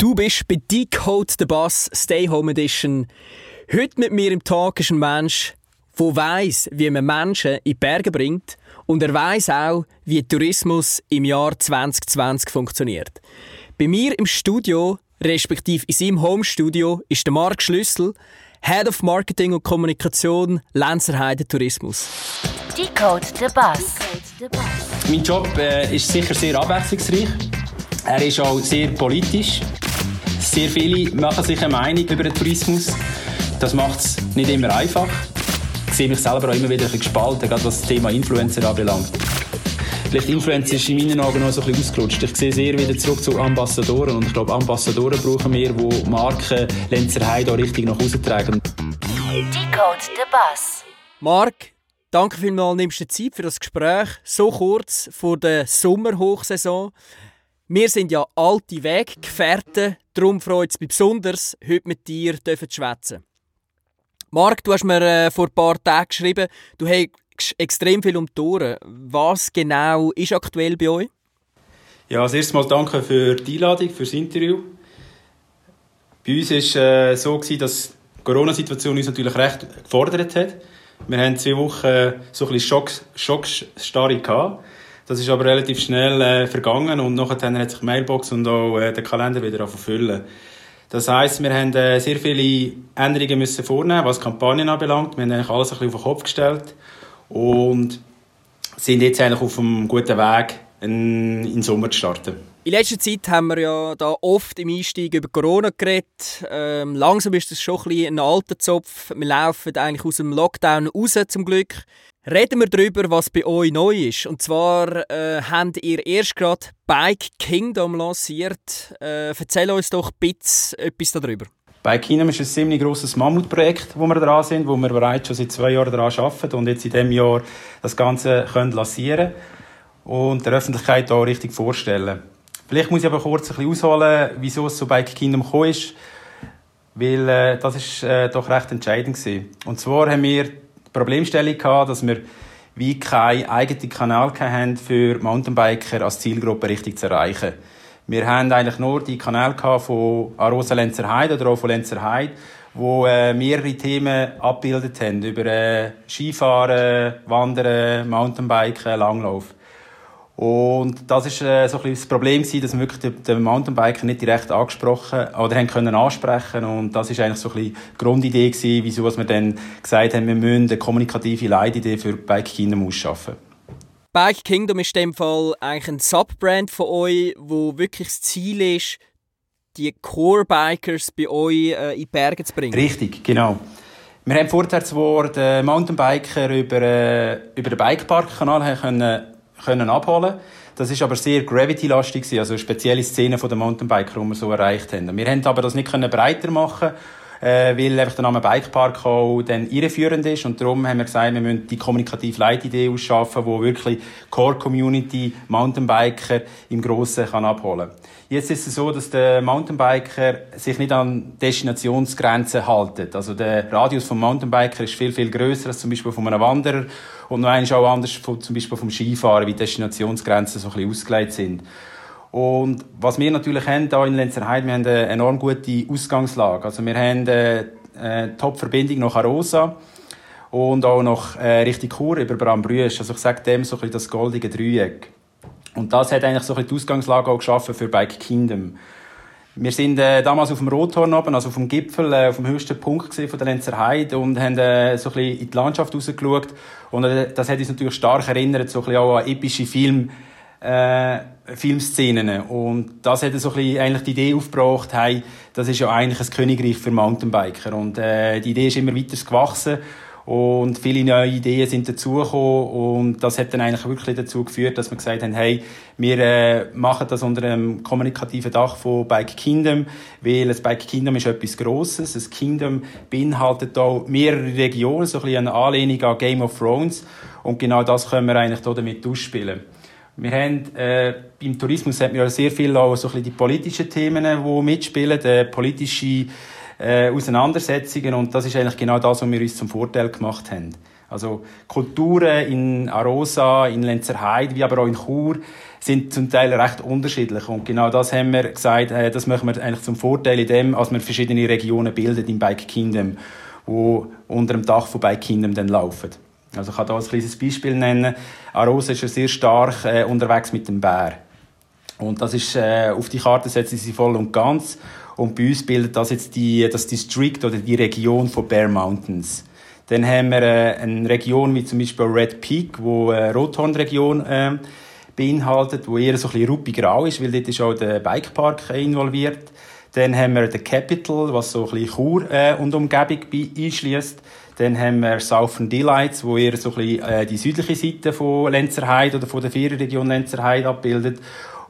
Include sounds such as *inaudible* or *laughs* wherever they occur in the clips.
Du bist bei Decode the Bus Stay Home Edition. Heute mit mir im Tag ist ein Mensch, der weiss, wie man Menschen in die Berge bringt und er weiss auch, wie Tourismus im Jahr 2020 funktioniert. Bei mir im Studio, respektive in seinem Home-Studio, ist der Marc Schlüssel, Head of Marketing und Kommunikation Lenzerheide Tourismus. Decode the Bus. Mein Job äh, ist sicher sehr abwechslungsreich. Er ist auch sehr politisch. Sehr viele machen sich eine Meinung über den Tourismus. Das macht es nicht immer einfach. Ich sehe mich selber auch immer wieder ein bisschen gespalten, gerade was das Thema Influencer anbelangt. Vielleicht Influencer ist in meinen Augen noch so ein bisschen ausgerutscht. Ich sehe sehr wieder zurück zu Ambassadoren. Und ich glaube, Ambassadoren brauchen wir, die Marken Lenzerheide auch richtig nach Hause tragen. Decode the Bus. Marc, danke vielmals, nimmst du Zeit für das Gespräch, so kurz vor der Sommerhochsaison. Wir sind ja alte Weggefährten, darum freut es mich besonders, heute mit dir zu schwätzen. Marc, du hast mir äh, vor ein paar Tagen geschrieben, du hast extrem viel um die Ohren. Was genau ist aktuell bei euch? Ja, als erstes mal danke für die Einladung, für das Interview. Bei uns war es äh, so, gewesen, dass die Corona-Situation uns natürlich recht gefordert hat. Wir hatten zwei Wochen so ein bisschen Schock, Schockstarre gehabt. Das ist aber relativ schnell äh, vergangen und nachher hat sich die Mailbox und auch äh, der Kalender wieder verfüllen. Das heisst, wir haben äh, sehr viele Änderungen müssen vornehmen, was Kampagnen anbelangt. Wir haben eigentlich alles ein bisschen auf den Kopf gestellt und sind jetzt eigentlich auf einem guten Weg, in, den Sommer zu starten. In letzter Zeit haben wir ja da oft im Einstieg über Corona geredet. Ähm, langsam ist das schon ein, ein alter Zopf. Wir laufen eigentlich aus dem Lockdown raus, zum Glück. Reden wir darüber, was bei euch neu ist. Und zwar äh, habt ihr erst gerade Bike Kingdom lanciert. Äh, erzähl uns doch bisschen etwas darüber. Bike Kingdom ist ein ziemlich grosses Mammutprojekt, wo wir dran sind, wo wir bereits schon seit zwei Jahren daran arbeiten und jetzt in diesem Jahr das Ganze können lancieren und der Öffentlichkeit auch richtig vorstellen. Vielleicht muss ich aber kurz ein bisschen ausholen, wieso es zu Bike Kingdom gekommen ist, weil äh, das ist äh, doch recht entscheidend gewesen. Und zwar haben wir Problemstellung gehabt, dass wir wie keinen eigenen Kanal haben für Mountainbiker als Zielgruppe richtig zu erreichen. Wir haben eigentlich nur die Kanäle von Arosa Lenzerheide oder auch von Lenzerheide, wo äh, mehrere Themen abgebildet haben über äh, Skifahren, Wandern, Mountainbiken, Langlauf. Und das ist äh, so ein bisschen das Problem gewesen, dass wir wirklich den, den Mountainbiker nicht direkt angesprochen oder haben können ansprechen und das ist eigentlich so ein bisschen die Grundidee gewesen, wieso wir dann gesagt haben, wir müssen eine kommunikative Leitidee für Bike Kingdom ausschaffen. Bike Kingdom ist in dem Fall eigentlich ein Subbrand von euch, wo wirklich das Ziel ist, die Core-Bikers bei euch äh, in die Berge zu bringen. Richtig, genau. Wir haben vorher zwar den Mountainbiker über, äh, über den Bikepark-Kanal können können abholen Das ist aber sehr Gravity-lastig, also spezielle Szenen der Mountainbiker, die wir so erreicht haben. Wir haben aber das nicht breiter machen äh, weil einfach der Name Bikepark auch dann irreführend ist und darum haben wir gesagt, wir müssen die kommunikative Leitidee ausschaffen, wo wirklich Core Community Mountainbiker im Grossen kann abholen. Jetzt ist es so, dass der Mountainbiker sich nicht an Destinationsgrenzen haltet. Also der Radius vom Mountainbiker ist viel viel größer als zum Beispiel von einem Wanderer und noch eins auch anders von, zum Beispiel vom Skifahren, wie Destinationsgrenzen so ein bisschen ausgelegt sind. Und was wir natürlich haben hier in Lenzerheide, wir haben eine enorm gute Ausgangslage. Also wir haben eine, eine Top-Verbindung nach Arosa und auch noch äh, richtig Chur über Brambrüsch. Also ich sage dem so ein bisschen das goldige Dreieck. Und das hat eigentlich so ein bisschen die Ausgangslage auch geschaffen für Bike Kingdom. Wir sind äh, damals auf dem Rothorn oben, also auf dem Gipfel, äh, auf dem höchsten Punkt von der Lenzer Heide und haben äh, so ein bisschen in die Landschaft rausgeschaut. Und äh, das hat uns natürlich stark erinnert, so ein bisschen auch an epische Filme, äh, Filmszenen. Und das hat so ein bisschen eigentlich die Idee aufgebracht, hey, das ist ja eigentlich ein Königreich für Mountainbiker. Und äh, die Idee ist immer weiter gewachsen. Und viele neue Ideen sind dazugekommen und das hat dann eigentlich wirklich dazu geführt, dass wir gesagt haben, hey, wir äh, machen das unter einem kommunikativen Dach von Bike Kingdom, weil das Bike Kingdom ist etwas Grosses. Das Kingdom beinhaltet auch mehrere Regionen, so ein bisschen eine Anlehnung an Game of Thrones und genau das können wir eigentlich damit ausspielen. Wir haben, äh, beim Tourismus hat wir sehr viel auch so ein bisschen die politischen Themen, die mitspielen, die politische äh, Auseinandersetzungen und das ist eigentlich genau das, was wir uns zum Vorteil gemacht haben. Also Kulturen in Arosa, in Lenzerheide, wie aber auch in Chur sind zum Teil recht unterschiedlich. Und genau das haben wir gesagt, äh, das machen wir eigentlich zum Vorteil in dem, als wir verschiedene Regionen bilden im Bike Kingdom, wo unter dem Dach von Bike Kingdom dann laufen. Also ich kann da ein kleines Beispiel nennen. Arosa ist ja sehr stark äh, unterwegs mit dem Bär. Und das ist, äh, auf die Karte setzen sie voll und ganz. Und bei uns bildet das jetzt die, das District oder die Region von Bear Mountains. Dann haben wir äh, eine Region wie zum Beispiel Red Peak, wo äh, Rothorn-Region äh, beinhaltet, wo eher so ein bisschen ruppig-grau ist, weil dort ist auch der Bikepark involviert. Dann haben wir den Capital, was so ein bisschen Chur äh, und Umgebung einschließt. Dann haben wir Southern Delights, wo eher so ein bisschen äh, die südliche Seite von Lenzerheide oder von der Viererregion Lenzerheide abbildet.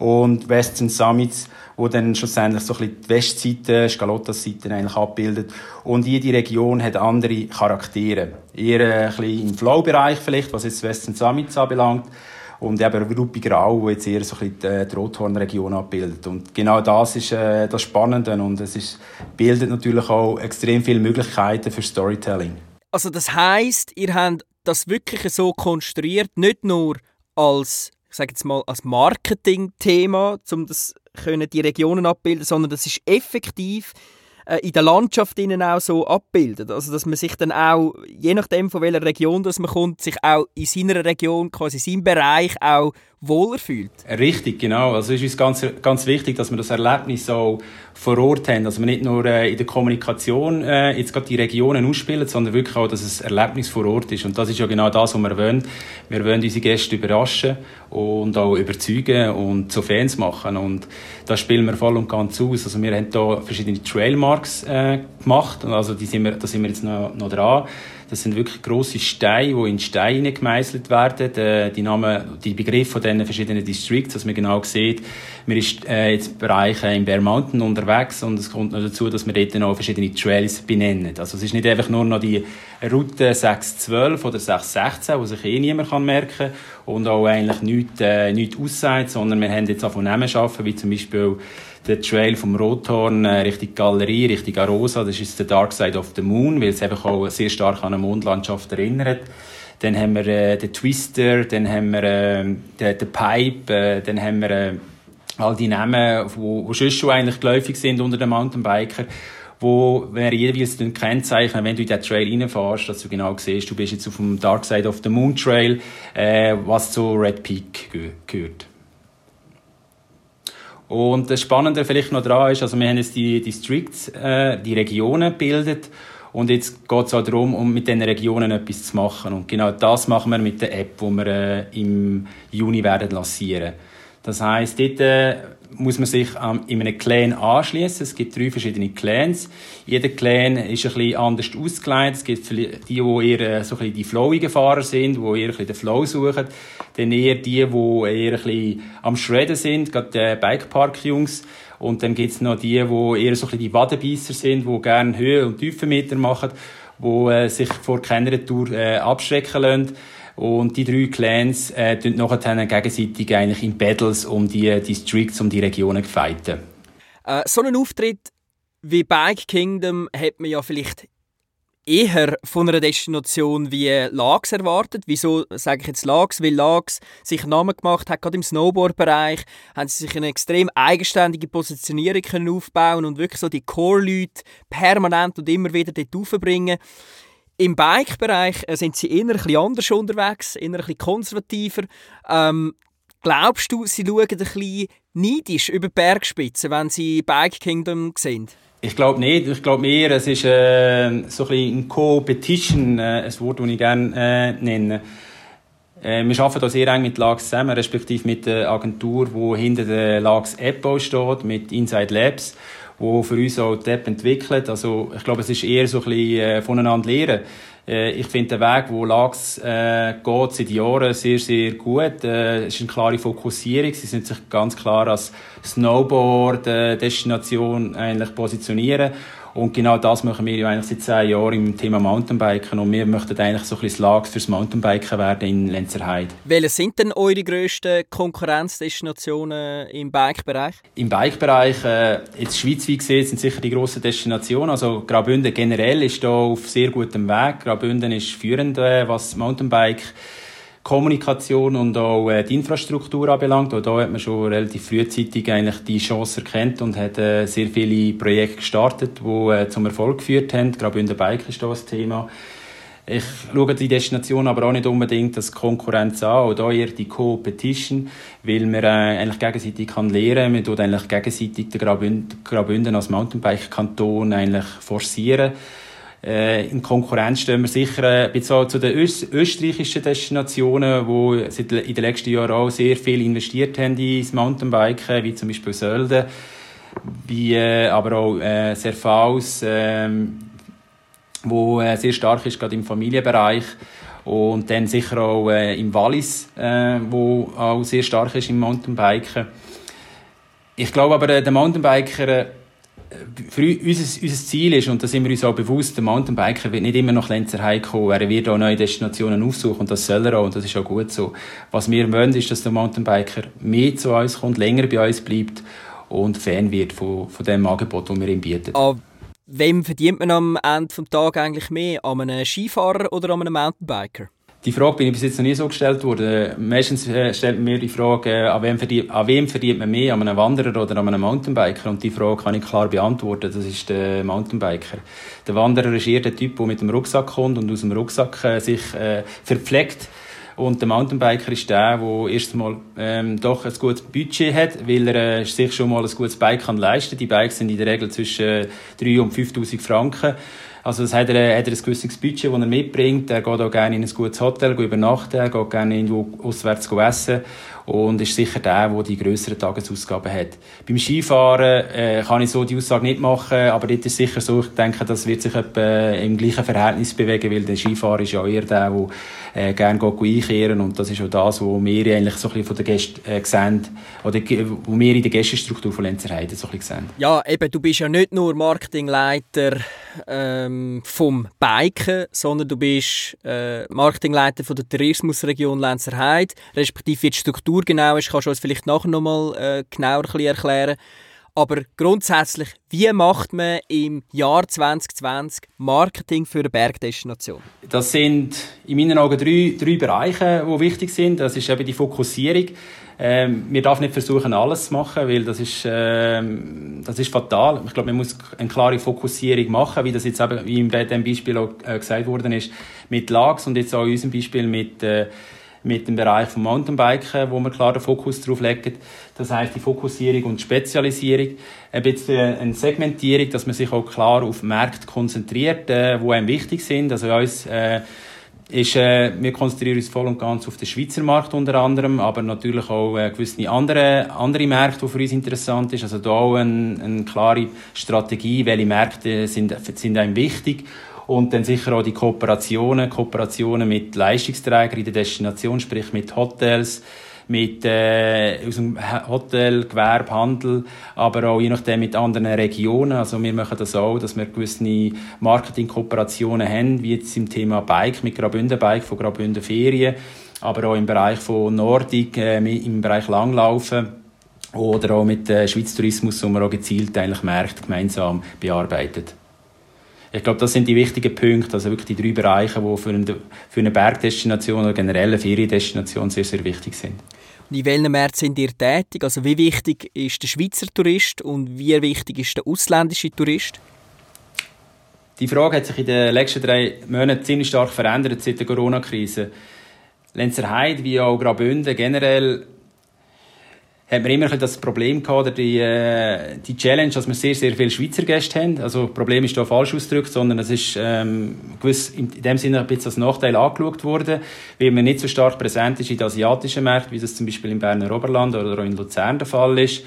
Und Western Summits, wo dann schlussendlich so ein bisschen die Westseite, Scalottas-Seite eigentlich abbildet. Und jede Region hat andere Charaktere. Eher ein bisschen im Flow-Bereich vielleicht, was jetzt Western Summits anbelangt und eben Rupi Grau, wo jetzt eher so ein bisschen die Rothorn-Region abbildet. Und genau das ist äh, das Spannende und es ist, bildet natürlich auch extrem viele Möglichkeiten für Storytelling. Also das heißt, ihr habt das wirklich so konstruiert, nicht nur als ich sage jetzt mal als Marketing-Thema, um das können die Regionen abbilden, sondern das ist effektiv äh, in der Landschaft innen auch so abbildet. Also dass man sich dann auch, je nachdem von welcher Region das man kommt, sich auch in seiner Region, quasi in seinem Bereich auch wohler fühlt. Richtig, genau. Also es ist uns ganz, ganz wichtig, dass wir das Erlebnis auch vor Ort haben. Dass wir nicht nur äh, in der Kommunikation äh, jetzt gerade die Regionen ausspielen, sondern wirklich auch, dass es Erlebnis vor Ort ist. Und das ist ja genau das, was wir wollen. Wir wollen unsere Gäste überraschen und auch überzeugen und zu Fans machen. Und das spielen wir voll und ganz aus. Also wir haben hier verschiedene Trailmarks äh, gemacht. Also die sind wir, da sind wir jetzt noch, noch dran. Das sind wirklich große Steine, die in Steine gemeißelt werden. Die, die Namen, die Begriffe von diesen verschiedenen Districts, dass man genau sieht, man ist äh, jetzt Bereiche im Bear Mountain unterwegs und es kommt noch dazu, dass wir dort noch verschiedene Trails benennen. Also es ist nicht einfach nur noch die Route 612 oder 616, die sich eh niemand kann merken kann und auch eigentlich nichts, äh, nichts aussagt, sondern wir haben jetzt auch von schaffen, wie zum Beispiel der Trail vom Rothorn äh, Richtung Galerie, Richtung Arosa, das ist der Dark Side of the Moon, weil es einfach auch sehr stark an eine Mondlandschaft erinnert. Dann haben wir äh, den Twister, dann haben wir äh, den, den Pipe, äh, dann haben wir äh, all die Namen, die wo schon eigentlich geläufig sind unter den Mountainbiker wo wir jeweils kennzeichnen, wenn du in den Trail reinfährst, dass du genau siehst, du bist jetzt auf dem Dark Side of the Moon Trail, äh, was zu Red Peak gehört. Und das Spannende vielleicht noch daran ist, also wir haben jetzt die Districts, äh, die Regionen gebildet und jetzt geht es auch darum, um mit diesen Regionen etwas zu machen. Und genau das machen wir mit der App, die wir äh, im Juni werden lancieren. Das heißt, dort äh, muss man sich ähm, in einem Clan anschließen. Es gibt drei verschiedene Clans. Jeder Clan ist ein bisschen anders ausgelegt. Es gibt die, die eher äh, so ein bisschen die flowigen Fahrer sind, die eher ein bisschen den Flow suchen. Dann eher die, die eher ein bisschen am Shredden sind, gerade die Bikepark-Jungs. Und dann gibt's noch die, die eher so ein bisschen die Wadenbeisser sind, die gerne Höhe- und Tiefenmeter machen, die äh, sich vor keiner Tour äh, abschrecken lassen. Und die drei Clans äh, tun nachher gegenseitig eigentlich in Battles um die Districts, um die Regionen fighten. Äh, so einen Auftritt wie Bike Kingdom hat man ja vielleicht eher von einer Destination wie Lags erwartet. Wieso sage ich jetzt Lags? Weil Lags sich einen Namen gemacht hat, gerade im Snowboard-Bereich, haben sie sich eine extrem eigenständige Positionierung aufbauen und wirklich so die Core-Leute permanent und immer wieder dort aufbringen. Im Bike-Bereich äh, sind sie eher ein bisschen anders unterwegs, eher ein bisschen konservativer. Ähm, glaubst du, sie schauen ein bisschen neidisch über die Bergspitzen, wenn sie Bike Kingdom sehen? Ich glaube nicht. Ich glaube mehr, es ist äh, so ein ein Co-Petition, äh, ein Wort, das ich gerne äh, nenne. Äh, wir arbeiten hier sehr eng mit LAX zusammen, respektive mit der Agentur, die hinter der LAX App steht, mit Inside Labs wo für uns auch die App entwickelt. Also ich glaube, es ist eher so ein bisschen äh, voneinander lernen. Äh, ich finde den Weg, wo Lachs äh, geht, seit Jahren sehr, sehr gut. Äh, es ist eine klare Fokussierung. Sie sind sich ganz klar als Snowboard-Destination eigentlich positionieren. Und genau das machen wir ja eigentlich seit zehn Jahren im Thema Mountainbiken. Und wir möchten eigentlich so ein bisschen Lag fürs Mountainbiken werden in Lenzerheide. Welche sind denn eure grössten Konkurrenzdestinationen im Bike-Bereich? Im Bike-Bereich, äh, jetzt schweizweit gesehen, sind sicher die grossen Destinationen. Also Graubünden generell ist da auf sehr gutem Weg. Graubünden ist führend, äh, was Mountainbike Kommunikation und auch äh, die Infrastruktur anbelangt. Auch da hat man schon relativ frühzeitig eigentlich die Chance erkannt und hat äh, sehr viele Projekte gestartet, die äh, zum Erfolg geführt haben. Der Bike ist da das Thema. Ich schaue die Destination aber auch nicht unbedingt als Konkurrenz an, oder eher die Co-Petition, weil man äh, eigentlich gegenseitig kann lernen. Man tut eigentlich gegenseitig den Graubünden als Mountainbike-Kanton eigentlich forcieren. Äh, in Konkurrenz stehen wir sicher ein bisschen zu den österreichischen Destinationen, die in den letzten Jahren auch sehr viel investiert haben ins Mountainbiken, wie zum Beispiel Sölden, wie äh, aber auch äh, Serfaus, äh, wo äh, sehr stark ist, gerade im Familienbereich. Und dann sicher auch äh, im Wallis, äh, wo auch sehr stark ist im Mountainbiken. Ich glaube aber, äh, der Mountainbiker äh, für uns, unser Ziel ist, und da sind wir uns auch bewusst, der Mountainbiker wird nicht immer nach Lenzerheim kommen, er wird auch neue Destinationen aufsuchen und das soll er auch und das ist auch gut so. Was wir wollen, ist, dass der Mountainbiker mehr zu uns kommt, länger bei uns bleibt und Fan wird von, von dem Angebot, das wir ihm bieten. Ah, wem verdient man am Ende des Tages eigentlich mehr? An einem Skifahrer oder an einem Mountainbiker? Die Frage bin ich bis jetzt noch nie so gestellt worden. Meistens äh, stellt man mir die Frage, äh, an wem, verdient, an wem verdient man mehr, an einem Wanderer oder an einem Mountainbiker? Und die Frage kann ich klar beantworten. Das ist der Mountainbiker. Der Wanderer ist eher der Typ, der mit dem Rucksack kommt und aus dem Rucksack äh, sich äh, verpflegt. Und der Mountainbiker ist der, der erstmal ähm, doch ein gutes Budget hat, weil er äh, sich schon mal ein gutes Bike kann leisten kann. Die Bikes sind in der Regel zwischen 3 und 5'000 Franken. Also das hat er, hat er ein gewisses Budget, das er mitbringt. Er geht auch gerne in ein gutes Hotel übernachten, er geht gerne irgendwo auswärts essen und ist sicher der, der die grösseren Tagesausgaben hat. Beim Skifahren äh, kann ich so die Aussage nicht machen, aber dort ist sicher so, ich denke, das wird sich etwa im gleichen Verhältnis bewegen, weil der Skifahrer ist ja eher der, der äh, gerne einkehren und das ist auch das, was wir eigentlich so ein von den Gästen äh, sehen, oder wo wir in der Gästestruktur von Lenzerheide so ein sehen. Ja, eben, du bist ja nicht nur Marketingleiter ähm, vom Biken, sondern du bist äh, Marketingleiter von der Tourismusregion Lenzerheide, respektive die Struktur genau ist, kannst du uns vielleicht nachher nochmal äh, genauer erklären. Aber grundsätzlich, wie macht man im Jahr 2020 Marketing für eine Bergdestination? Das sind in meinen Augen drei, drei Bereiche, die wichtig sind. Das ist eben die Fokussierung. Ähm, wir dürfen nicht versuchen, alles zu machen, weil das ist, ähm, das ist fatal. Ich glaube, man muss eine klare Fokussierung machen, wie das jetzt eben, wie in diesem Beispiel auch äh, gesagt worden ist, mit Lags und jetzt auch in unserem Beispiel mit äh, mit dem Bereich vom Mountainbiken, wo wir klar den Fokus drauf legen. Das heißt die Fokussierung und Spezialisierung, ein bisschen eine Segmentierung, dass man sich auch klar auf Märkte konzentriert, äh, wo einem wichtig sind. Also uns äh, ist, äh, wir konzentrieren uns voll und ganz auf den Schweizer Markt unter anderem, aber natürlich auch äh, gewisse andere, andere Märkte, die für uns interessant sind. Also da auch eine, eine klare Strategie, welche Märkte sind, sind einem wichtig und dann sicher auch die Kooperationen, Kooperationen mit Leistungsträgern in der Destination, sprich mit Hotels, mit äh, aus dem Hotel, Gewerbe, Handel, aber auch je nachdem mit anderen Regionen. Also wir machen das auch, dass wir gewisse Marketingkooperationen haben, wie jetzt im Thema Bike mit Graubünden Bike von Graubünden Ferien, aber auch im Bereich von Nordic, äh, im Bereich Langlaufen oder auch mit äh, Schweiz Tourismus, wo wir auch gezielt eigentlich Märkte gemeinsam bearbeitet. Ich glaube, das sind die wichtigen Punkte, also wirklich die drei Bereiche, die für eine, für eine Bergdestination oder generell eine Feriendestination sehr, sehr wichtig sind. Und in welchen Märkten sind ihr tätig? Also wie wichtig ist der Schweizer Tourist und wie wichtig ist der ausländische Tourist? Die Frage hat sich in den letzten drei Monaten ziemlich stark verändert seit der Corona-Krise. Lenzerheide wie auch Graubünden generell hat man immer das Problem gehabt, oder die, äh, die Challenge, dass wir sehr, sehr viele Schweizer Gäste haben. Also, das Problem ist da falsch ausgedrückt, sondern es ist, ähm, gewiss, in dem Sinne ein bisschen als Nachteil angeschaut worden, weil man nicht so stark präsent ist in den asiatischen Märkten, wie das zum Beispiel im Berner Oberland oder auch in Luzern der Fall ist.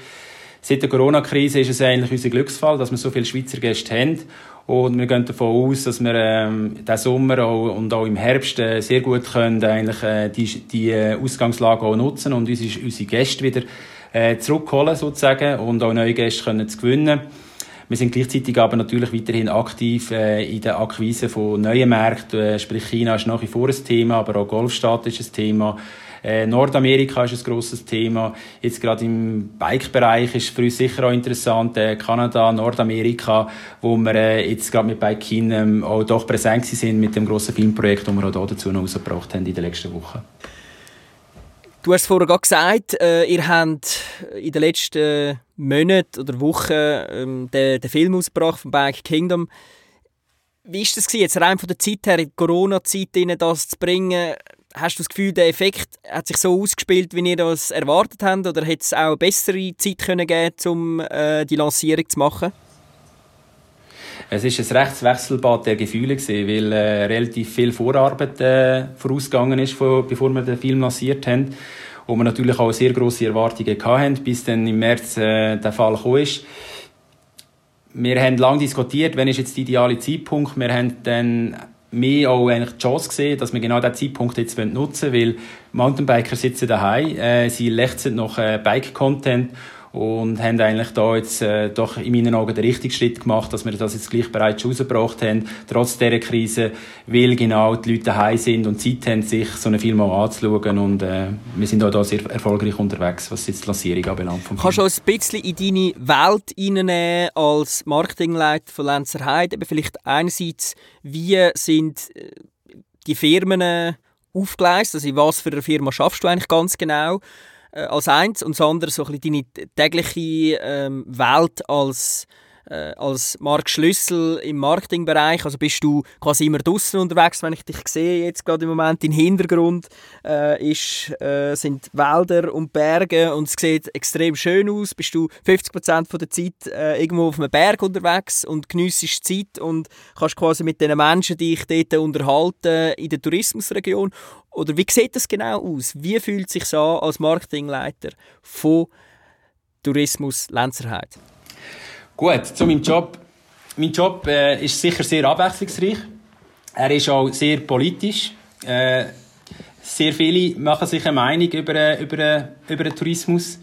Seit der Corona-Krise ist es eigentlich unser Glücksfall, dass wir so viele Schweizer Gäste haben. Und wir gehen davon aus, dass wir ähm, diesen Sommer auch, und auch im Herbst äh, sehr gut können, eigentlich, äh, die, die äh, Ausgangslage auch nutzen und unsere, unsere Gäste wieder äh, zurückholen sozusagen und auch neue Gäste können zu gewinnen. Wir sind gleichzeitig aber natürlich weiterhin aktiv äh, in der Akquise von neuen Märkten. Äh, sprich, China ist nach wie vor ein Thema, aber auch Golfstaat ist ein Thema. Äh, Nordamerika ist ein grosses Thema. Jetzt gerade im Bike-Bereich ist für uns sicher auch interessant äh, Kanada, Nordamerika, wo wir äh, jetzt gerade mit Bike ähm, auch doch präsent sind mit dem grossen Filmprojekt, das wir auch dazu noch rausgebracht haben in den letzten Wochen. Du hast vorhin gerade gesagt, äh, ihr habt in den letzten Monaten oder Wochen ähm, den, den Film ausgebracht von Bike Kingdom. Wie ist das jetzt rein von der Zeit her, in Corona-Zeit das zu bringen? Hast du das Gefühl, der Effekt hat sich so ausgespielt, wie ihr das erwartet habt? Oder hätte es auch bessere Zeit können geben um äh, die Lancierung zu machen? Es ist ein rechtes Wechselbad der Gefühle gewesen, weil äh, relativ viel Vorarbeit äh, vorausgegangen ist, von, bevor wir den Film lanciert haben. Und wir natürlich auch sehr grosse Erwartungen hatten, bis dann im März äh, der Fall gekommen ist. Wir haben lange diskutiert, wann ist jetzt der ideale Zeitpunkt. Wir haben dann mehr auch eigentlich die Chance gesehen, dass wir genau diesen Zeitpunkt jetzt nutzen wollen, weil Mountainbiker sitzen daheim, äh, sie lechzen nach äh, Bike-Content und haben eigentlich da jetzt äh, doch in meinen Augen den richtigen Schritt gemacht, dass wir das jetzt gleich bereits rausgebracht haben, trotz dieser Krise, weil genau die Leute daheim sind und Zeit haben, sich so einen Film auch anzuschauen und äh, wir sind auch da sehr erfolgreich unterwegs, was jetzt die Lancierung anbelangt. Kannst du ein bisschen in deine Welt reinnehmen als Marketingleiter von Lenzer Heide? Vielleicht einerseits, wie sind äh, die Firmen aufgeleistet, also in was für eine Firma schaffst du eigentlich ganz genau? Äh, als eins und das andere so ein bisschen deine tägliche ähm, Welt als äh, als Mark Schlüssel im Marketingbereich? Also bist du quasi immer draußen unterwegs, wenn ich dich sehe jetzt gerade im Moment. Im Hintergrund äh, ist, äh, sind Wälder und Berge und es sieht extrem schön aus. Bist du 50% von der Zeit äh, irgendwo auf einem Berg unterwegs und geniessest Zeit und kannst quasi mit den Menschen, die ich dort unterhalten, in der Tourismusregion. Oder wie sieht das genau aus? Wie fühlt es sich an als Marketingleiter von Tourismus Lenzerheide? Gut, zu meinem Job. Mein Job äh, ist sicher sehr abwechslungsreich. Er ist auch sehr politisch. Äh, sehr viele machen sich eine Meinung über, äh, über, äh, über den Tourismus.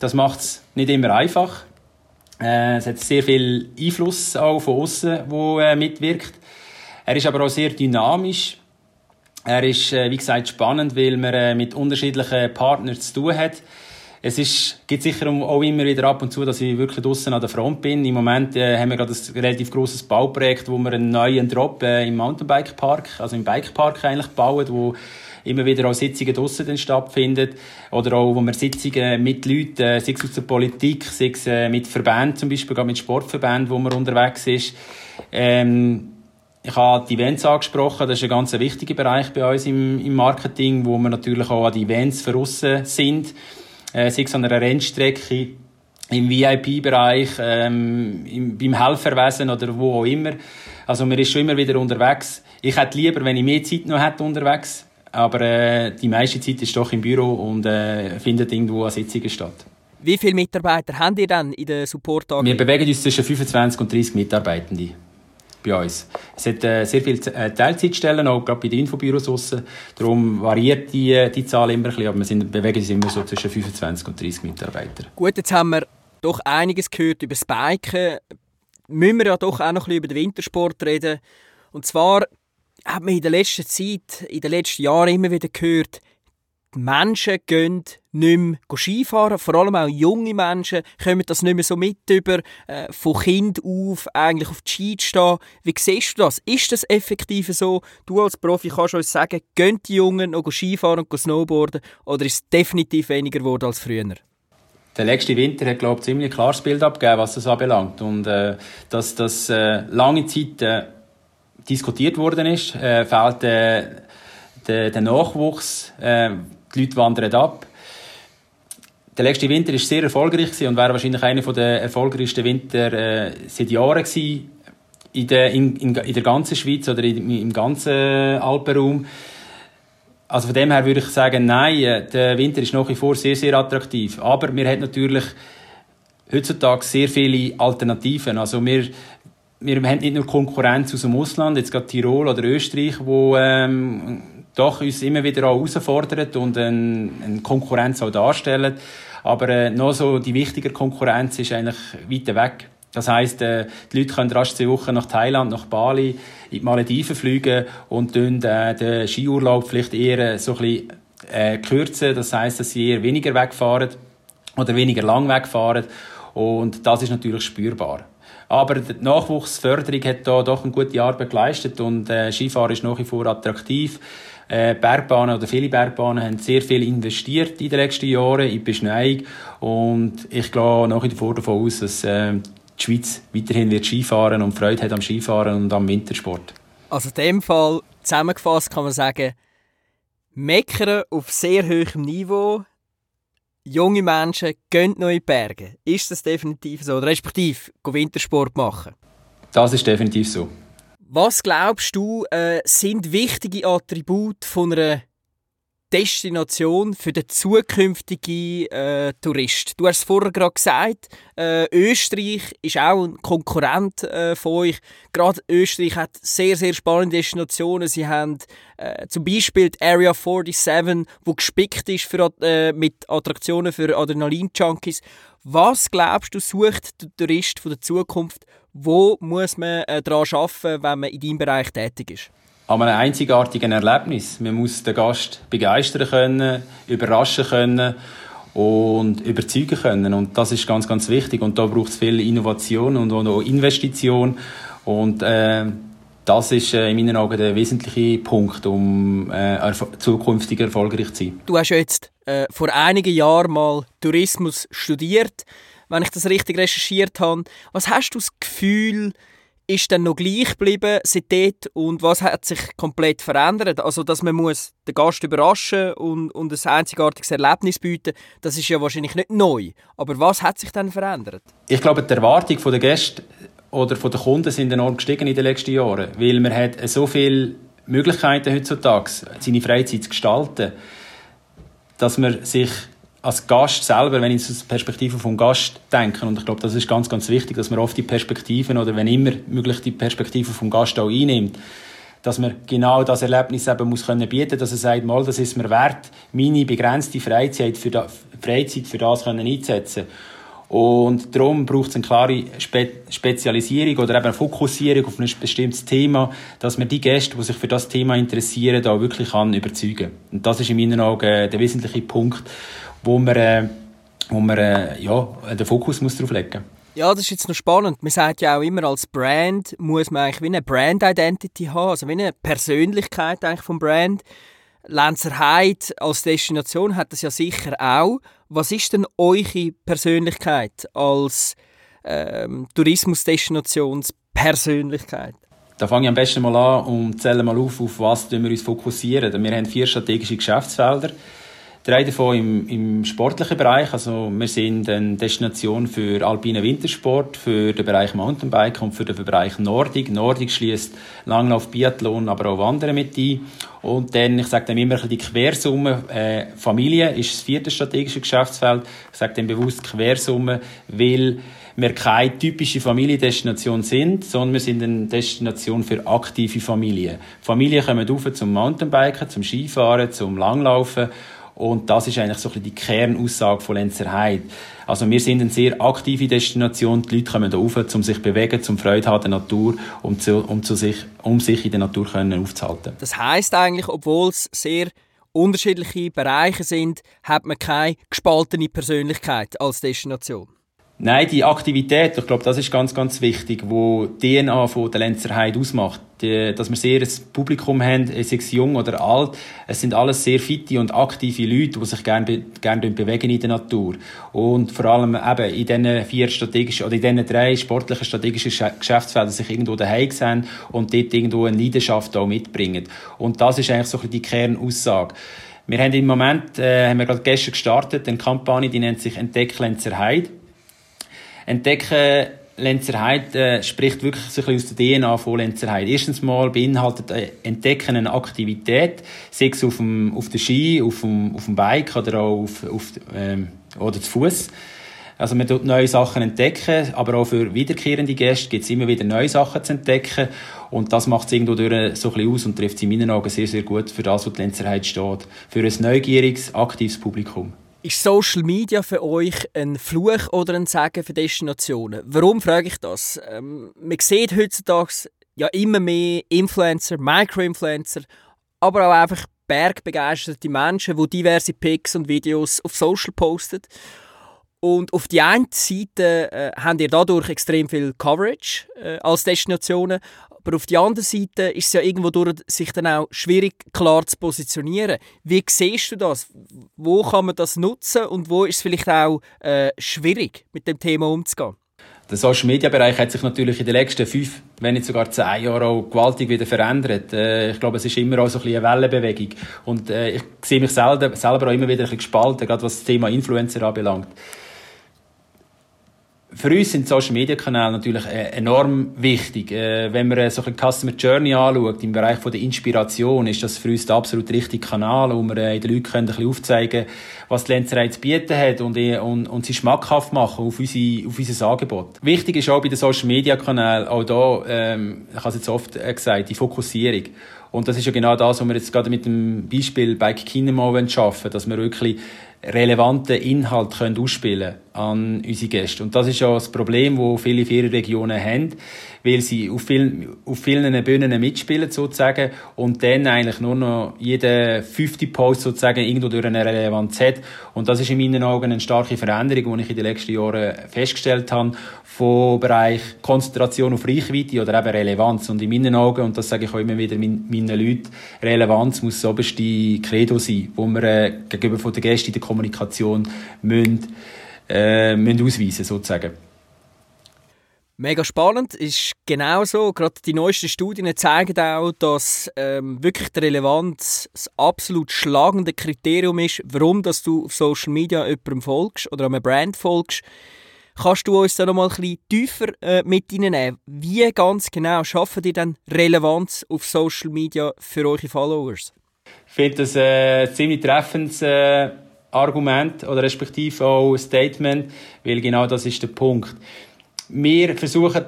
Das macht es nicht immer einfach. Äh, es hat sehr viel Einfluss auch von außen, wo äh, mitwirkt. Er ist aber auch sehr dynamisch. Er ist, äh, wie gesagt, spannend, weil man äh, mit unterschiedlichen Partnern zu tun hat es ist, gibt sicher auch immer wieder ab und zu, dass ich wirklich draußen an der Front bin. Im Moment äh, haben wir gerade ein relativ großes Bauprojekt, wo wir einen neuen Drop äh, im Mountainbike-Park, also im Bikepark eigentlich bauen, wo immer wieder auch Sitzungen draussen stattfinden. Oder auch, wo wir Sitzungen mit Leuten, äh, sei es aus der Politik, sei es äh, mit Verbänden, zum Beispiel gerade mit Sportverbänden, wo man unterwegs ist. Ähm, ich habe die Events angesprochen, das ist ein ganz wichtiger Bereich bei uns im, im Marketing, wo wir natürlich auch an die Events verrissen sind äh, sei es an einer Rennstrecke, im VIP-Bereich, ähm, im, beim Helferwesen oder wo auch immer. Also man ist schon immer wieder unterwegs. Ich hätte lieber, wenn ich mehr Zeit noch hätte unterwegs, aber äh, die meiste Zeit ist doch im Büro und äh, findet irgendwo an Sitzungen statt. Wie viele Mitarbeiter habt ihr dann in der support -AG? Wir bewegen uns zwischen 25 und 30 Mitarbeitende bei uns. Es hat äh, sehr viele äh, Teilzeitstellen, auch gerade bei den Infobüros draussen. Darum variiert die, äh, die Zahl immer ein bisschen, aber wir sind, bewegen uns immer so zwischen 25 und 30 Mitarbeiter. Gut, jetzt haben wir doch einiges gehört über das Biken. Müssen wir ja doch auch noch ein über den Wintersport reden. Und zwar hat man in der letzten Zeit, in den letzten Jahren immer wieder gehört, die Menschen gehen nicht mehr Skifahren. Vor allem auch junge Menschen kommen das nicht mehr so mit über, äh, von Kind auf eigentlich auf die Ski zu stehen. Wie siehst du das? Ist das effektiv so? Du als Profi kannst uns sagen, gehen die Jungen noch Skifahren und Snowboarden oder ist es definitiv weniger geworden als früher? Der letzte Winter hat, glaube ich, ziemlich klares Bild abgegeben, was das anbelangt. Und äh, dass das äh, lange Zeit äh, diskutiert worden ist, äh, fehlt äh, der, der Nachwuchs, äh, die Leute wandern ab. Der letzte Winter war sehr erfolgreich und wäre wahrscheinlich einer der erfolgreichsten Winter äh, seit Jahren gewesen. In der, in, in, in der ganzen Schweiz oder in, im ganzen Alpenraum. Also von dem her würde ich sagen, nein, äh, der Winter ist nach wie vor sehr, sehr attraktiv. Aber wir haben natürlich heutzutage sehr viele Alternativen. Also wir, wir haben nicht nur Konkurrenz aus dem Ausland, jetzt gerade Tirol oder Österreich, wo ähm, doch uns immer wieder auch herausfordert und eine, eine Konkurrenz auch darstellen. Aber äh, noch so die wichtige Konkurrenz ist eigentlich weiter weg. Das heisst, äh, die Leute können rasch zwei Wochen nach Thailand, nach Bali, in die Malediven fliegen und dann äh, den Skiurlaub vielleicht eher so ein bisschen äh, kürzen. Das heisst, dass sie eher weniger wegfahren oder weniger lang wegfahren. Und das ist natürlich spürbar. Aber die Nachwuchsförderung hat da doch eine gute Arbeit geleistet und äh, Skifahren ist nach wie vor attraktiv. Äh, Bergbahnen oder viele Bergbahnen haben sehr viel investiert in den letzten Jahren in die Beschneiung und ich gehe nach wie vor davon aus, dass äh, die Schweiz weiterhin wird Skifahren und Freude hat am Skifahren und am Wintersport. Also in dem Fall zusammengefasst kann man sagen, meckern auf sehr hohem Niveau, junge Menschen gehen noch in die Berge. Ist das definitiv so? Oder respektive Wintersport machen? Das ist definitiv so. Was glaubst du, äh, sind wichtige Attribute von einer Destination für den zukünftigen äh, Tourist? Du hast es vorher gerade gesagt, äh, Österreich ist auch ein Konkurrent äh, von euch. Gerade Österreich hat sehr, sehr spannende Destinationen. Sie haben äh, zum Beispiel die Area 47, wo gespickt ist für, äh, mit Attraktionen für Adrenalin-Junkies. Was glaubst du, sucht der Tourist von der Zukunft? Wo muss man äh, daran arbeiten, wenn man in deinem Bereich tätig ist? an einem einzigartigen Erlebnis. Man muss den Gast begeistern können, überraschen können und überzeugen können. Und das ist ganz, ganz wichtig. Und da braucht es viel Innovation und auch Investition. Und äh, das ist äh, in meinen Augen der wesentliche Punkt, um äh, erf zukünftig erfolgreich zu sein. Du hast jetzt äh, vor einigen Jahren mal Tourismus studiert, wenn ich das richtig recherchiert habe. Was hast du das Gefühl, ist dann noch gleich geblieben seitdem und was hat sich komplett verändert? Also, dass man muss den Gast überraschen und, und ein einzigartiges Erlebnis bieten, das ist ja wahrscheinlich nicht neu. Aber was hat sich dann verändert? Ich glaube, die Erwartung der Gäste oder der Kunden sind enorm gestiegen in den letzten Jahren, weil man hat so viele Möglichkeiten heutzutage, seine Freizeit zu gestalten, dass man sich als Gast selber, wenn ich aus der Perspektive vom Gast denke, und ich glaube, das ist ganz, ganz wichtig, dass man oft die Perspektiven oder wenn immer möglich die Perspektive vom Gast auch einnimmt, dass man genau das Erlebnis eben muss können bieten, dass er sagt, mal, das ist mir wert, meine begrenzte Freizeit für, das, Freizeit für das können einzusetzen. Und darum braucht es eine klare Spe Spezialisierung oder eben eine Fokussierung auf ein bestimmtes Thema, dass man die Gäste, die sich für das Thema interessieren, da wirklich kann überzeugen. Und das ist in meinen Augen der wesentliche Punkt, wo man, äh, wo man äh, ja, den Fokus muss drauf legen muss. Ja, das ist jetzt noch spannend. Man sagt ja auch immer, als Brand muss man eigentlich wie eine Brand-Identity haben, also wie eine Persönlichkeit eigentlich vom Brand. Lenzerheide als Destination hat das ja sicher auch. Was ist denn eure Persönlichkeit als ähm, Tourismusdestinationspersönlichkeit? Da fange ich am besten mal an und zähle mal auf, auf was wir uns fokussieren. Wir haben vier strategische Geschäftsfelder. Drei davon im, im sportlichen Bereich. Also wir sind eine Destination für alpinen Wintersport, für den Bereich Mountainbike und für den Bereich Nordic. Nordic schließt Langlauf, Biathlon, aber auch Wandern mit ein. Und dann, ich sage dann immer die Quersumme, äh, Familie ist das vierte strategische Geschäftsfeld. Ich sage dann bewusst Quersumme, weil wir keine typische Familiendestination sind, sondern wir sind eine Destination für aktive Familien. Familien kommen rauf zum Mountainbiken, zum Skifahren, zum Langlaufen und das ist eigentlich so ein bisschen die Kernaussage von Lenzerheide. Also wir sind eine sehr aktive Destination. Die Leute kommen da rauf, um sich zu bewegen, zum Freude haben der Natur, um, zu, um, zu sich, um sich in der Natur können aufzuhalten. Das heißt eigentlich, obwohl es sehr unterschiedliche Bereiche sind, hat man keine gespaltene Persönlichkeit als Destination. Nein, die Aktivität, ich glaube, das ist ganz, ganz wichtig, wo die DNA von der Lenzerheit ausmacht. Die, dass wir sehr ein Publikum haben, sei es jung oder alt. Es sind alles sehr fitte und aktive Leute, die sich gerne, gerne bewegen in der Natur. Und vor allem eben in diesen vier strategischen, oder in diesen drei sportlichen strategischen Geschäftsfeldern sich irgendwo daheim sehen und dort irgendwo eine Leidenschaft auch mitbringen. Und das ist eigentlich so die Kernaussage. Wir haben im Moment, äh, haben wir gerade gestern gestartet, eine Kampagne, die nennt sich Entdeck Lenzerheide. Entdecken Lenzerheide äh, spricht wirklich so ein aus der DNA von Lenzerheide. Erstens mal beinhaltet äh, Entdecken eine Aktivität, sei es auf dem, auf dem Ski, auf dem, auf dem Bike oder auch auf, auf ähm, oder zu Fuß. Also man tut neue Sachen entdecken, aber auch für wiederkehrende Gäste gibt es immer wieder neue Sachen zu entdecken und das macht es irgendwo durch so ein bisschen aus und trifft es in meinen Augen sehr, sehr gut für das, was die Lenzerheide steht. Für ein neugieriges, aktives Publikum. Ist Social Media für euch ein Fluch oder ein Segen für Destinationen? Warum frage ich das? Ähm, man sieht heutzutage ja immer mehr Influencer, Micro-Influencer, aber auch einfach bergbegeisterte Menschen, die diverse Pics und Videos auf Social posten. Und auf die eine Seite äh, habt ihr dadurch extrem viel Coverage äh, als Destinationen. Aber auf der anderen Seite ist es ja irgendwo durch sich dann auch schwierig klar zu positionieren. Wie siehst du das? Wo kann man das nutzen und wo ist es vielleicht auch äh, schwierig, mit dem Thema umzugehen? Der Social Media Bereich hat sich natürlich in den letzten fünf, wenn nicht sogar zehn Jahren auch gewaltig wieder verändert. Äh, ich glaube, es ist immer auch so ein bisschen eine Wellenbewegung. Und äh, ich sehe mich selber, selber auch immer wieder ein bisschen gespalten, gerade was das Thema Influencer anbelangt für uns sind Social Media Kanäle natürlich äh, enorm wichtig. Äh, wenn man so ein Customer Journey anschaut, im Bereich der Inspiration, ist das für uns der absolut richtige Kanal, wo wir äh, den Leuten ein bisschen aufzeigen was die Lenzerei zu bieten hat und, und, und sie schmackhaft machen auf, unsere, auf unser Angebot. Wichtig ist auch bei den Social Media Kanälen, auch da, ähm, ich habe es jetzt oft gesagt, die Fokussierung. Und das ist ja genau das, was wir jetzt gerade mit dem Beispiel Bike Kinema schaffen dass wir wirklich relevanten Inhalt können ausspielen an unsere Gäste. Und das ist ja das Problem, das viele Ferienregionen haben, weil sie auf vielen, auf vielen Bühnen mitspielen, sozusagen, und dann eigentlich nur noch jede fünfte Post sozusagen irgendwo durch eine Relevanz hat. Und das ist in meinen Augen eine starke Veränderung, die ich in den letzten Jahren festgestellt habe, vom Bereich Konzentration auf Reichweite oder eben Relevanz. Und in meinen Augen, und das sage ich auch immer wieder meinen Leuten, Relevanz muss das oberste Credo sein, wo wir äh, gegenüber von den Gästen in der Kommunikation müssen, äh, müssen ausweisen sozusagen. Mega spannend, ist genau so. Gerade die neuesten Studien zeigen auch, dass ähm, wirklich die Relevanz das absolut schlagende Kriterium ist, warum dass du auf Social Media jemandem folgst oder einem Brand folgst. Kannst du uns da noch mal ein bisschen tiefer äh, mit reinnehmen? Wie ganz genau schaffen ihr dann Relevanz auf Social Media für eure Followers? Ich finde das äh, ein ziemlich treffendes äh, Argument oder respektive auch Statement, weil genau das ist der Punkt. Wir versuchen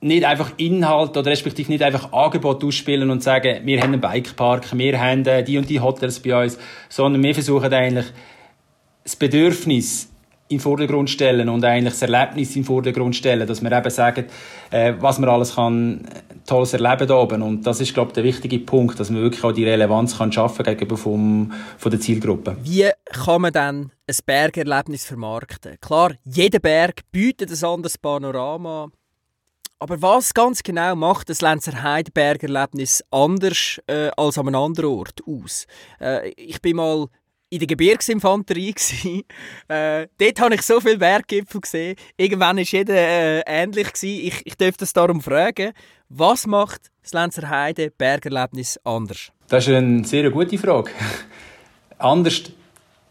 nicht einfach Inhalt oder respektive nicht einfach Angebot ausspielen und sagen, wir haben einen Bikepark, wir haben äh, die und die Hotels bei uns, sondern wir versuchen eigentlich das Bedürfnis in den Vordergrund stellen und eigentlich das Erlebnis den Vordergrund stellen, dass wir eben sagen, äh, was man alles kann äh, tolles erleben da oben und das ist glaube ich der wichtige Punkt, dass man wirklich auch die Relevanz kann schaffen gegenüber vom, von der Zielgruppe. Wie kann man dann ein Bergerlebnis vermarkten? Klar, jeder Berg bietet ein anderes Panorama, aber was ganz genau macht das Lenzerheide Bergerlebnis anders äh, als an einem anderen Ort aus? Äh, ich bin mal in der Gebirgsinfanterie. äh, dort habe ich so viele Berggipfel gesehen. Irgendwann war jeder äh, ähnlich. Gewesen. Ich, ich darf das darum fragen, was macht das Lenzer Heide Bergerlebnis anders? Das ist eine sehr gute Frage. anders,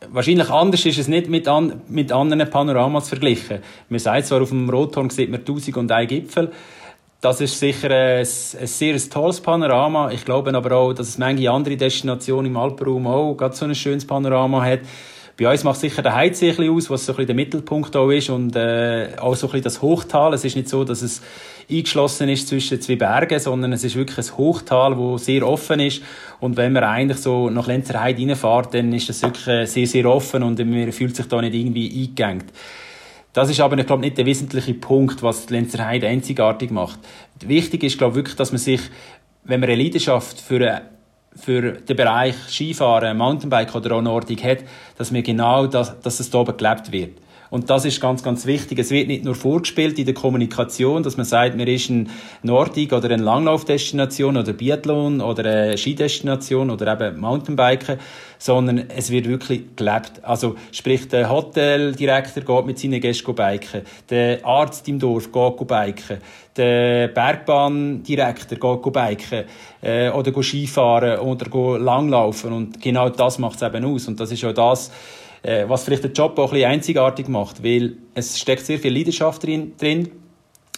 wahrscheinlich anders ist es nicht mit, an, mit anderen Panoramas verglichen. Man sagt zwar, auf dem Rothorn sieht man 1001 Gipfel, das ist sicher ein, ein sehr tolles Panorama. Ich glaube aber auch, dass es manche andere Destinationen im Alpenraum auch gerade so ein schönes Panorama hat. Bei uns macht sicher der Heidsee aus, was so ein bisschen der Mittelpunkt auch ist und äh, auch so ein bisschen das Hochtal. Es ist nicht so, dass es eingeschlossen ist zwischen zwei Bergen, sondern es ist wirklich ein Hochtal, wo sehr offen ist. Und wenn man eigentlich so nach Lenzerheide reinfährt, dann ist das wirklich sehr, sehr offen und man fühlt sich da nicht irgendwie eingegangen. Das ist aber, ich glaube, nicht der wesentliche Punkt, was die Lenzerheide einzigartig macht. Wichtig ist, glaube ich, wirklich, dass man sich, wenn man eine Leidenschaft für, für den Bereich Skifahren, Mountainbike oder auch Nordic hat, dass man genau das, dass es da oben gelebt wird. Und das ist ganz, ganz wichtig. Es wird nicht nur vorgespielt in der Kommunikation, dass man sagt, man ist ein Nordic oder eine Langlaufdestination oder Biathlon oder eine Skidestination oder eben Mountainbiken, sondern es wird wirklich gelebt. Also, sprich, der Hoteldirektor geht mit seinen Gästen biken, der Arzt im Dorf geht biken, der Bergbahndirektor geht biken äh, oder Skifahren oder langlaufen und genau das macht es eben aus und das ist auch das, äh, was vielleicht den Job auch ein bisschen einzigartig macht, weil es steckt sehr viel Leidenschaft drin, drin.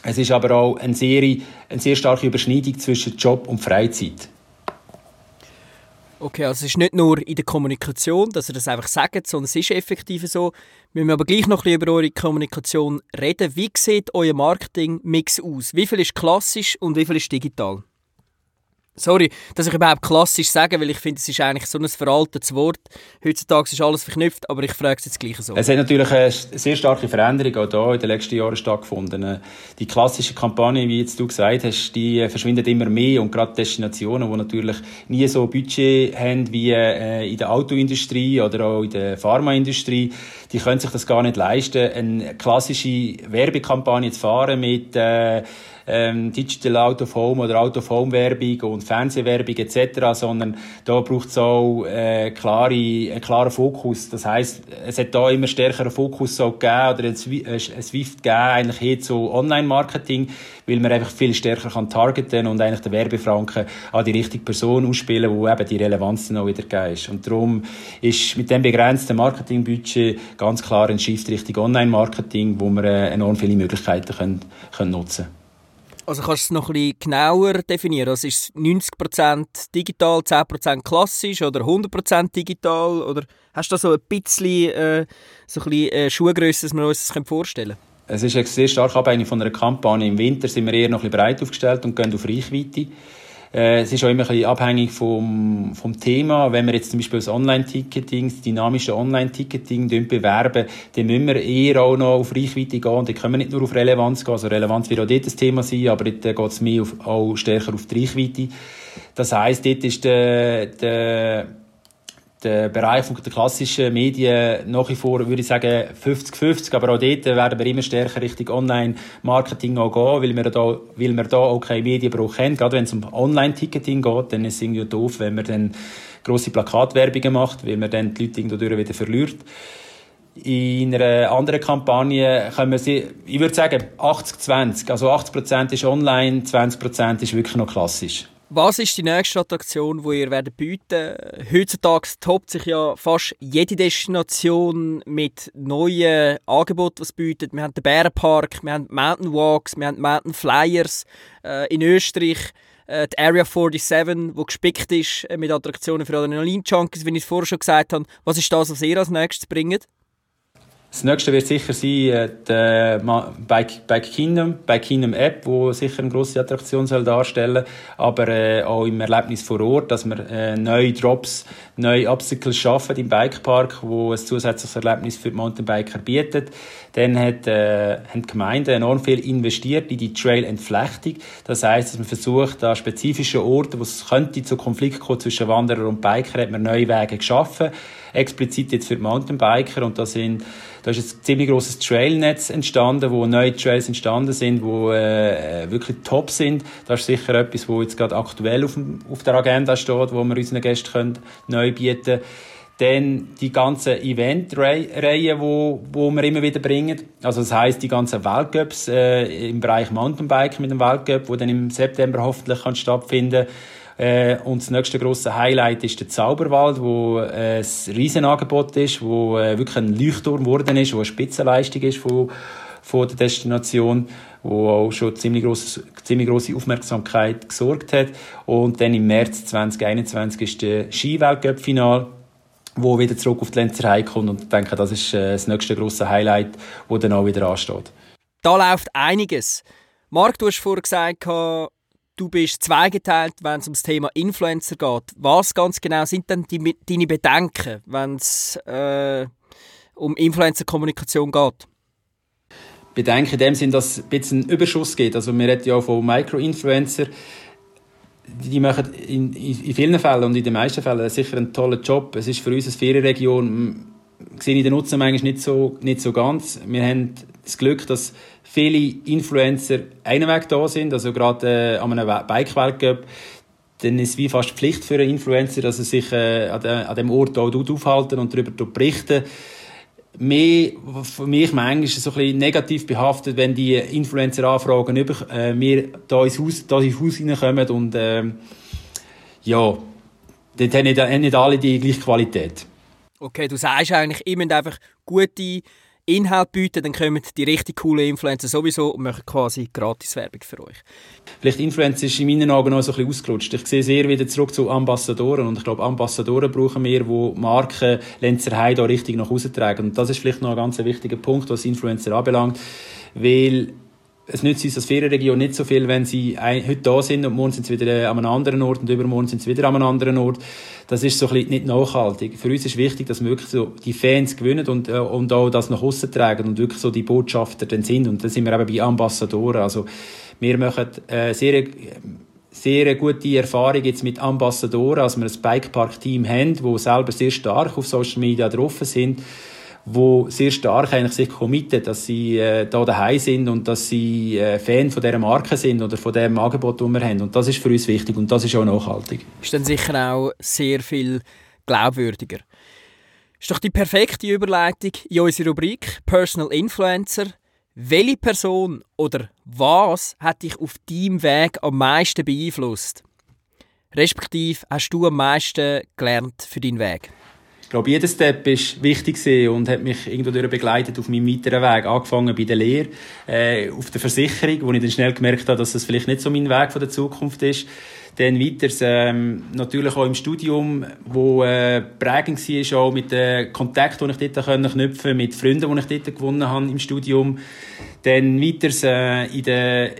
Es ist aber auch eine sehr, eine sehr starke Überschneidung zwischen Job und Freizeit. Okay, also es ist nicht nur in der Kommunikation, dass ihr das einfach sagt, sondern es ist effektiv so. Wir müssen aber gleich noch ein bisschen über eure Kommunikation reden. Wie sieht euer Marketing-Mix aus? Wie viel ist klassisch und wie viel ist digital? Sorry, dass ich überhaupt klassisch sage, weil ich finde, es ist eigentlich so ein veraltetes Wort. Heutzutage ist alles verknüpft, aber ich frage es jetzt gleich so. Es hat natürlich eine sehr starke Veränderung auch hier in den letzten Jahren stattgefunden. Die klassischen Kampagnen, wie jetzt du gesagt hast, die verschwinden immer mehr und gerade Destinationen, die natürlich nie so Budget haben wie äh, in der Autoindustrie oder auch in der Pharmaindustrie, die können sich das gar nicht leisten, eine klassische Werbekampagne zu fahren mit äh, ähm, Digital Out of Home oder Out of Home Werbung und Fernsehwerbung etc., sondern da braucht es auch äh, klare, einen klaren Fokus. Das heißt, es hat da immer stärkeren Fokus so gegeben oder ein Swift gegeben, eigentlich hin zu Online-Marketing, weil man einfach viel stärker kann targeten und eigentlich den Werbefranken an die richtige Person ausspielen, wo eben die Relevanz dann auch wieder gegeben ist. Und darum ist mit dem begrenzten Marketingbudget ganz klar ein Shift Richtung Online-Marketing, wo wir äh, enorm viele Möglichkeiten können, können nutzen können. Also kannst du es noch bisschen genauer definieren? Also ist es 90% digital, 10% klassisch oder 100% digital? Oder hast du da so ein bisschen, äh, so ein bisschen äh, Schuhgröße, dass wir uns das vorstellen können? Es ist sehr stark abhängig von einer Kampagne. Im Winter sind wir eher noch ein bisschen breit aufgestellt und gehen auf Reichweite. Äh, es ist auch immer ein bisschen abhängig vom, vom Thema. Wenn wir jetzt zum Beispiel das Online-Ticketing, das dynamische Online-Ticketing bewerben, dann müssen wir eher auch noch auf Reichweite gehen. Und dann können wir nicht nur auf Relevanz gehen. Also Relevanz wird auch dort das Thema sein, aber dort geht es mehr auf, auch stärker auf die Reichweite. Das heisst, dort ist der, der der Bereich der klassischen Medien nach wie vor, würde ich sagen, 50-50, aber auch dort werden wir immer stärker Richtung Online-Marketing gehen, weil wir da, weil wir da auch keine Medienbruch haben. Gerade wenn es um Online-Ticketing geht, dann ist es irgendwie doof, wenn man dann grosse Plakatwerbungen macht, weil man dann die Leute dadurch wieder verliert. In einer anderen Kampagne können wir sie, ich würde sagen, 80-20. Also 80% ist online, 20% ist wirklich noch klassisch. Was ist die nächste Attraktion, die ihr werdet bieten? Heutzutage toppt sich ja fast jede Destination mit neuen Angeboten, was bietet. Wir haben den Bärenpark, wir haben Mountain Walks, wir haben Mountain Flyers. Äh, in Österreich äh, die Area 47, die gespickt ist äh, mit Attraktionen für Adrenalin-Junkies, wie ich es vorher schon gesagt habe. Was ist das, was ihr als nächstes bringt? Das nächste wird sicher sein, äh, die Bike, Bike Kingdom, Bike Kingdom App, die sicher eine grosse Attraktion soll darstellen aber äh, auch im Erlebnis vor Ort, dass wir äh, neue Drops, neue Obstacles schaffen im Bikepark, wo ein zusätzliches Erlebnis für die Mountainbiker bietet. Dann hat, äh, haben die Gemeinden enorm viel investiert in die Trail-Entflechtung. Das heisst, dass man versucht, an spezifischen Orten, wo es könnte zu Konflikt kommen zwischen Wanderer und Biker, hat man neue Wege geschaffen explizit jetzt für Mountainbiker und da sind da ist ein ziemlich großes Trailnetz entstanden, wo neue Trails entstanden sind, wo äh, wirklich top sind. Das ist sicher etwas, wo jetzt gerade aktuell auf, dem, auf der Agenda steht, wo wir unseren Gästen können neu bieten dann die ganzen Event-Reihen, wo, wo wir immer wieder bringen. Also das heißt die ganzen Weltcups äh, im Bereich Mountainbike mit dem Weltcup, wo dann im September hoffentlich kann stattfinden äh, und das nächste große Highlight ist der Zauberwald, wo äh, ein Riesenangebot ist, wo äh, wirklich ein Leuchtturm geworden ist, wo eine Spitzenleistung ist von, von der Destination, wo auch schon ziemlich große, ziemlich große Aufmerksamkeit gesorgt hat. Und dann im März 2021 ist der Skiweltcup-Final wo wieder zurück auf die Lenzerei kommt und denke, das ist äh, das nächste große Highlight, wo dann auch wieder ansteht. Da läuft einiges. Marc, du hast vorhin gesagt, du bist zweigeteilt, wenn es um das Thema Influencer geht. Was ganz genau sind denn deine Bedenken, wenn es äh, um Influencer-Kommunikation geht? Bedenken in dem Sinn, dass es ein bisschen einen Überschuss gibt. Also wir reden ja von Micro-Influencer. Die machen in, in, vielen Fällen und in den meisten Fällen sicher einen tollen Job. Es ist für uns eine Ferienregion, sehe ich den Nutzen manchmal nicht so, nicht so ganz. Wir haben das Glück, dass viele Influencer einen Weg da sind, also gerade äh, an einem Bike-Weltcup, dann ist es wie fast Pflicht für einen Influencer, dass er sich äh, an, de, dem Ort auch aufhalten und darüber berichten. Mehr, für mich manchmal so ein bisschen negativ behaftet, wenn die Influencer anfragen, über, äh, wir da ins Haus, da ins Haus reinkommen und äh, ja, dort haben nicht, haben nicht alle die gleiche Qualität. Okay, du sagst eigentlich, müsst einfach gute Inhalt bieten, dann kommen die richtig coolen Influencer sowieso und machen quasi Gratiswerbung für euch. Vielleicht Influencer ist in meinen Augen noch so ein bisschen ausgerutscht. Ich sehe sehr wieder zurück zu Ambassadoren und ich glaube, Ambassadoren brauchen wir, die Marken Lenzerheim da richtig nach Hause tragen. Und das ist vielleicht noch ein ganz wichtiger Punkt, was Influencer anbelangt, weil es nützt uns als Ferienregion nicht so viel, wenn sie heute da sind und morgen sind sie wieder an einem anderen Ort und übermorgen sind sie wieder an einem anderen Ort. Das ist so ein bisschen nicht nachhaltig. Für uns ist wichtig, dass wir wirklich so die Fans gewinnen und, äh, und auch das nach außen tragen und wirklich so die Botschafter dann sind. Und da sind wir eben bei Ambassadoren. Also wir machen äh, sehr sehr gute Erfahrung jetzt mit Ambassadoren, als wir ein Bikepark-Team haben, wo selber sehr stark auf Social Media drauf sind wo sehr stark eigentlich sich committen, dass sie äh, da daheim sind und dass sie äh, Fan von dieser Marke sind oder von dem Angebot, das wir haben. Und das ist für uns wichtig und das ist auch nachhaltig. Ist dann sicher auch sehr viel glaubwürdiger. Ist doch die perfekte Überleitung in unsere Rubrik Personal Influencer. Welche Person oder was hat dich auf deinem Weg am meisten beeinflusst? Respektive hast du am meisten gelernt für deinen Weg? Ich glaube, jeder Step ist wichtig und hat mich irgendwo begleitet auf meinem weiteren Weg. Angefangen bei der Lehre, äh, auf der Versicherung, wo ich dann schnell gemerkt habe, dass das vielleicht nicht so mein Weg von der Zukunft ist. Dann weiter ähm, natürlich auch im Studium, wo äh, prägend war, auch mit den Kontakten, die ich dort knüpfen konnte, mit Freunden, die ich dort gewonnen habe im Studium. Dann weiter äh, in der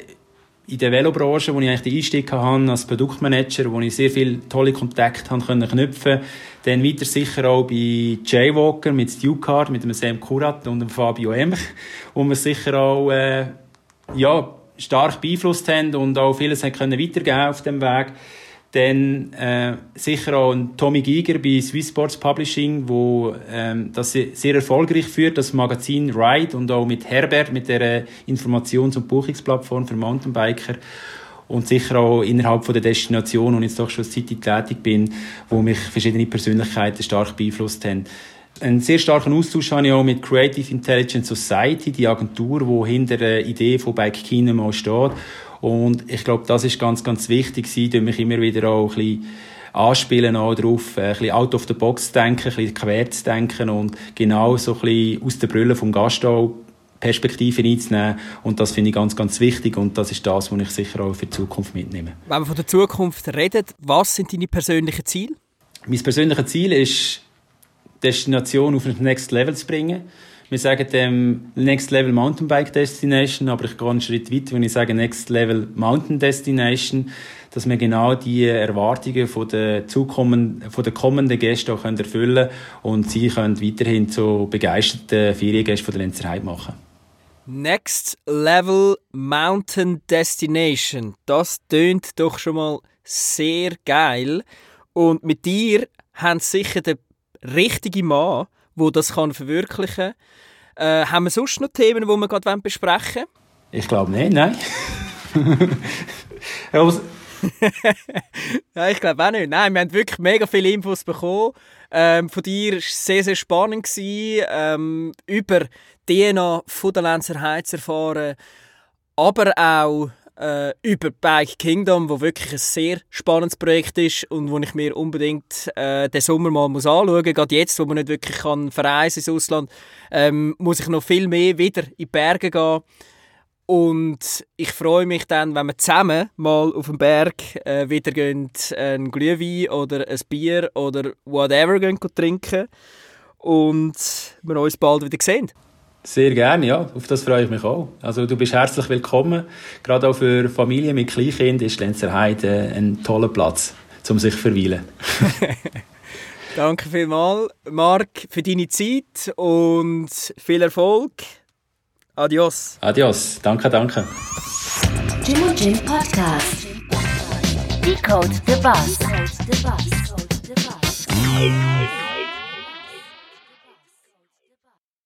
in der Velobranche, wo ich eigentlich den Einstieg hatte als Produktmanager, wo ich sehr viele tolle Kontakte können knüpfen Dann weiter sicher auch bei Jaywalker mit Stu Card, mit dem Sam Kurat und dem Fabio Emch, wo wir sicher auch äh, ja, stark beeinflusst haben und auch vieles haben können weitergeben auf dem Weg. Dann äh, sicher auch Tommy Giger bei Swiss Sports Publishing, wo ähm, das sehr erfolgreich führt, das Magazin Ride und auch mit Herbert, mit der Informations- und Buchungsplattform für Mountainbiker und sicher auch innerhalb von der Destination, wo ich jetzt doch schon seit ich tätig bin, wo mich verschiedene Persönlichkeiten stark beeinflusst haben. Einen sehr starken Austausch habe ich auch mit Creative Intelligence Society, die Agentur, die hinter der Idee von Bike Kinema steht und ich glaube, das ist ganz, ganz wichtig gewesen, mich immer wieder auch ein bisschen anspielen auch darauf, ein bisschen out of the box zu denken, ein bisschen quer zu denken und genau so ein bisschen aus der Brille vom Gast auch Perspektiven einzunehmen. Und das finde ich ganz, ganz wichtig und das ist das, was ich sicher auch für die Zukunft mitnehme. Wenn wir von der Zukunft reden, was sind deine persönlichen Ziele? Mein persönliches Ziel ist, die Destination auf ein Next Level zu bringen. Wir sagen dem Next Level Mountainbike Destination, aber ich gehe einen Schritt weiter, wenn ich sage Next Level Mountain Destination, dass wir genau die Erwartungen von der, zukommenden, von der kommenden Gäste auch erfüllen können und sie können weiterhin zu begeisterten Feriengästen von der Lenzerheide machen. Next Level Mountain Destination. Das tönt doch schon mal sehr geil. Und mit dir haben sicher den richtigen Mann, wo das kann verwirklichen kann. Äh, haben wir sonst noch Themen, die wir gerade besprechen wollen? Ich glaube nicht, nein. *laughs* ja, ich glaube auch nicht. Nein, wir haben wirklich mega viele Infos bekommen. Ähm, von dir war es sehr, sehr spannend, gewesen, ähm, über DNA von der Lenzer Heiz erfahren, aber auch äh, über Bike Kingdom, wo wirklich ein sehr spannendes Projekt ist und wo ich mir unbedingt äh, den Sommer mal muss anschauen muss. Gerade jetzt, wo man nicht wirklich kann verreisen ins Ausland, ähm, muss ich noch viel mehr wieder in die Berge gehen. Und ich freue mich dann, wenn wir zusammen mal auf dem Berg äh, wieder gehen, ein Glühwein oder ein Bier oder whatever gehen, trinken und wir uns bald wieder sehen. Sehr gerne, ja. Auf das freue ich mich auch. Also du bist herzlich willkommen. Gerade auch für Familien mit Kleinkind ist Lenzerheide ein toller Platz, um sich zu verweilen. *laughs* Danke vielmals, Marc, für deine Zeit und viel Erfolg. Adios. Adios. Danke, danke. Jim und Jim Podcast. Decode the Bus. Decode the Bus.